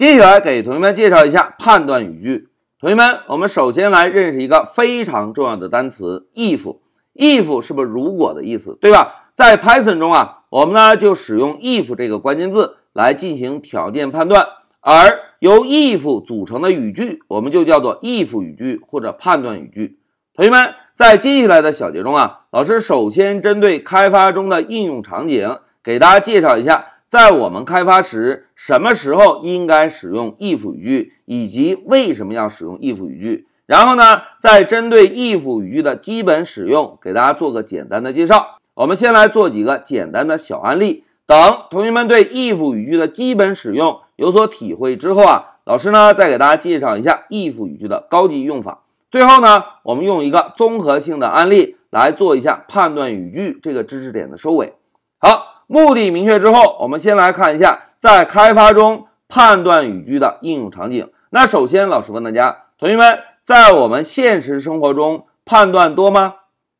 接下来给同学们介绍一下判断语句。同学们，我们首先来认识一个非常重要的单词 if。if 是不是如果的意思，对吧？在 Python 中啊，我们呢就使用 if 这个关键字来进行条件判断，而由 if 组成的语句，我们就叫做 if 语句或者判断语句。同学们，在接下来的小节中啊，老师首先针对开发中的应用场景，给大家介绍一下。在我们开发时，什么时候应该使用 if 语句，以及为什么要使用 if 语句？然后呢，再针对 if 语句的基本使用，给大家做个简单的介绍。我们先来做几个简单的小案例。等同学们对 if 语句的基本使用有所体会之后啊，老师呢再给大家介绍一下 if 语句的高级用法。最后呢，我们用一个综合性的案例来做一下判断语句这个知识点的收尾。好。目的明确之后，我们先来看一下在开发中判断语句的应用场景。那首先，老师问大家，同学们，在我们现实生活中判断多吗？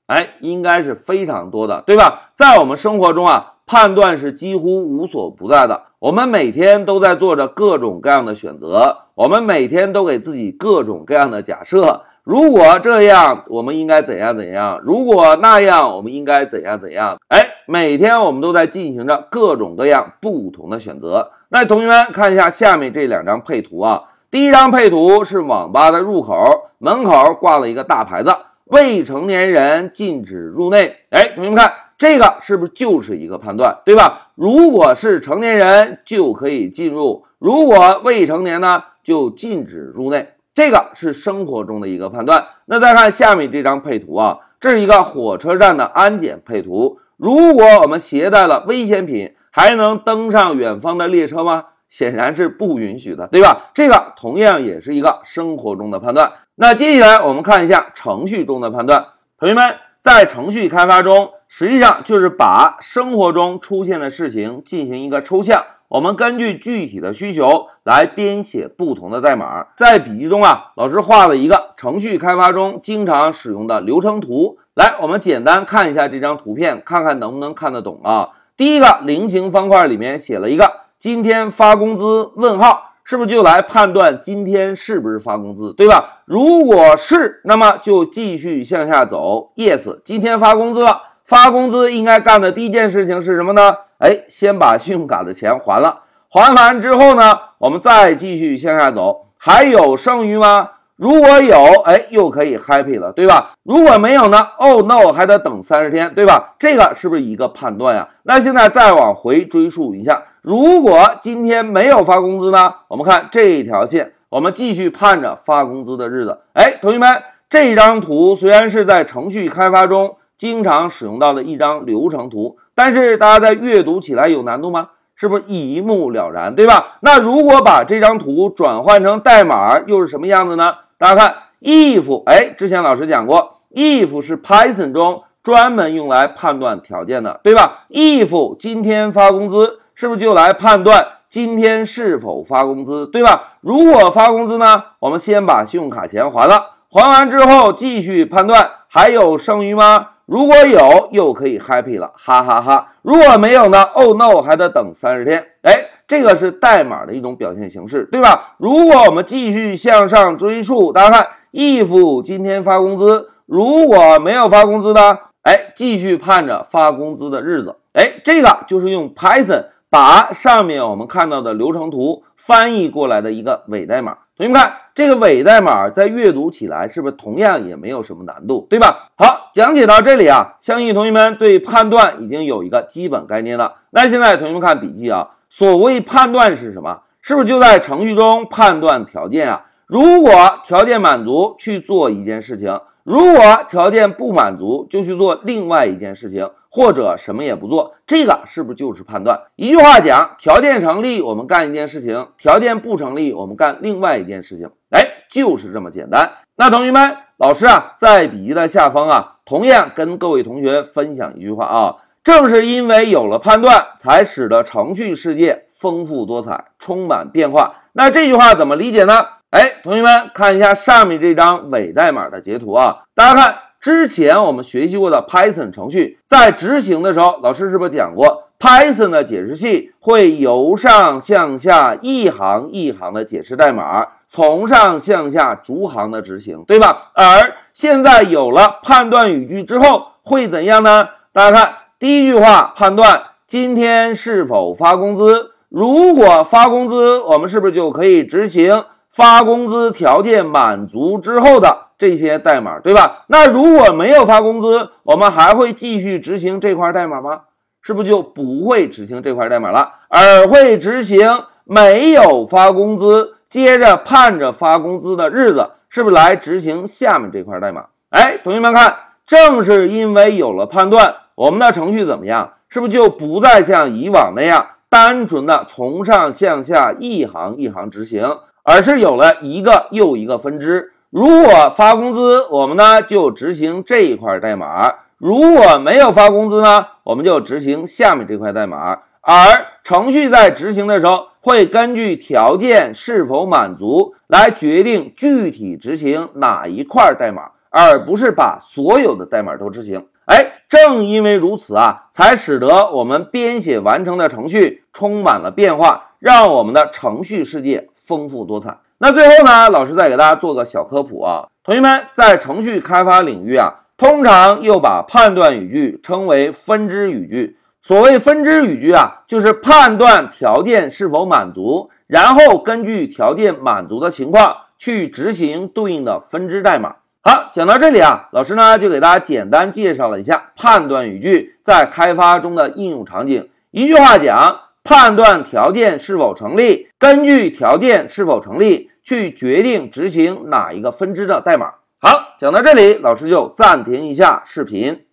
哎，应该是非常多的，对吧？在我们生活中啊，判断是几乎无所不在的。我们每天都在做着各种各样的选择，我们每天都给自己各种各样的假设。如果这样，我们应该怎样怎样？如果那样，我们应该怎样怎样？哎，每天我们都在进行着各种各样不同的选择。那同学们看一下下面这两张配图啊。第一张配图是网吧的入口，门口挂了一个大牌子，未成年人禁止入内。哎，同学们看这个是不是就是一个判断，对吧？如果是成年人就可以进入，如果未成年呢，就禁止入内。这个是生活中的一个判断。那再看下面这张配图啊，这是一个火车站的安检配图。如果我们携带了危险品，还能登上远方的列车吗？显然是不允许的，对吧？这个同样也是一个生活中的判断。那接下来我们看一下程序中的判断。同学们，在程序开发中，实际上就是把生活中出现的事情进行一个抽象。我们根据具体的需求来编写不同的代码。在笔记中啊，老师画了一个程序开发中经常使用的流程图。来，我们简单看一下这张图片，看看能不能看得懂啊？第一个菱形方块里面写了一个“今天发工资？”问号，是不是就来判断今天是不是发工资，对吧？如果是，那么就继续向下走。Yes，今天发工资了。发工资应该干的第一件事情是什么呢？哎，先把信用卡的钱还了。还完之后呢，我们再继续向下走，还有剩余吗？如果有，哎，又可以 happy 了，对吧？如果没有呢？Oh no，还得等三十天，对吧？这个是不是一个判断呀？那现在再往回追溯一下，如果今天没有发工资呢？我们看这一条线，我们继续盼着发工资的日子。哎，同学们，这张图虽然是在程序开发中。经常使用到的一张流程图，但是大家在阅读起来有难度吗？是不是一目了然，对吧？那如果把这张图转换成代码，又是什么样子呢？大家看，if，哎，之前老师讲过，if 是 Python 中专门用来判断条件的，对吧？if 今天发工资，是不是就来判断今天是否发工资，对吧？如果发工资呢，我们先把信用卡钱还了，还完之后继续判断还有剩余吗？如果有，又可以 happy 了，哈哈哈！如果没有呢？Oh no，还得等三十天。哎，这个是代码的一种表现形式，对吧？如果我们继续向上追溯，大家看，if 今天发工资，如果没有发工资呢？哎，继续盼着发工资的日子。哎，这个就是用 Python 把上面我们看到的流程图翻译过来的一个伪代码。同学们看。这个伪代码在阅读起来是不是同样也没有什么难度，对吧？好，讲解到这里啊，相信同学们对判断已经有一个基本概念了。那现在同学们看笔记啊，所谓判断是什么？是不是就在程序中判断条件啊？如果条件满足，去做一件事情；如果条件不满足，就去做另外一件事情。或者什么也不做，这个是不是就是判断？一句话讲，条件成立，我们干一件事情；条件不成立，我们干另外一件事情。哎，就是这么简单。那同学们，老师啊，在笔记的下方啊，同样跟各位同学分享一句话啊：正是因为有了判断，才使得程序世界丰富多彩，充满变化。那这句话怎么理解呢？哎，同学们看一下上面这张伪代码的截图啊，大家看。之前我们学习过的 Python 程序，在执行的时候，老师是不是讲过 Python 的解释器会由上向下一行一行的解释代码，从上向下逐行的执行，对吧？而现在有了判断语句之后会怎样呢？大家看第一句话，判断今天是否发工资。如果发工资，我们是不是就可以执行发工资条件满足之后的这些代码，对吧？那如果没有发工资，我们还会继续执行这块代码吗？是不是就不会执行这块代码了，而会执行没有发工资，接着盼着发工资的日子，是不是来执行下面这块代码？哎，同学们看，正是因为有了判断，我们的程序怎么样？是不是就不再像以往那样？单纯的从上向下一行一行执行，而是有了一个又一个分支。如果发工资，我们呢就执行这一块代码；如果没有发工资呢，我们就执行下面这块代码。而程序在执行的时候，会根据条件是否满足来决定具体执行哪一块代码，而不是把所有的代码都执行。哎，正因为如此啊，才使得我们编写完成的程序充满了变化，让我们的程序世界丰富多彩。那最后呢，老师再给大家做个小科普啊，同学们在程序开发领域啊，通常又把判断语句称为分支语句。所谓分支语句啊，就是判断条件是否满足，然后根据条件满足的情况去执行对应的分支代码。好，讲到这里啊，老师呢就给大家简单介绍了一下判断语句在开发中的应用场景。一句话讲，判断条件是否成立，根据条件是否成立去决定执行哪一个分支的代码。好，讲到这里，老师就暂停一下视频。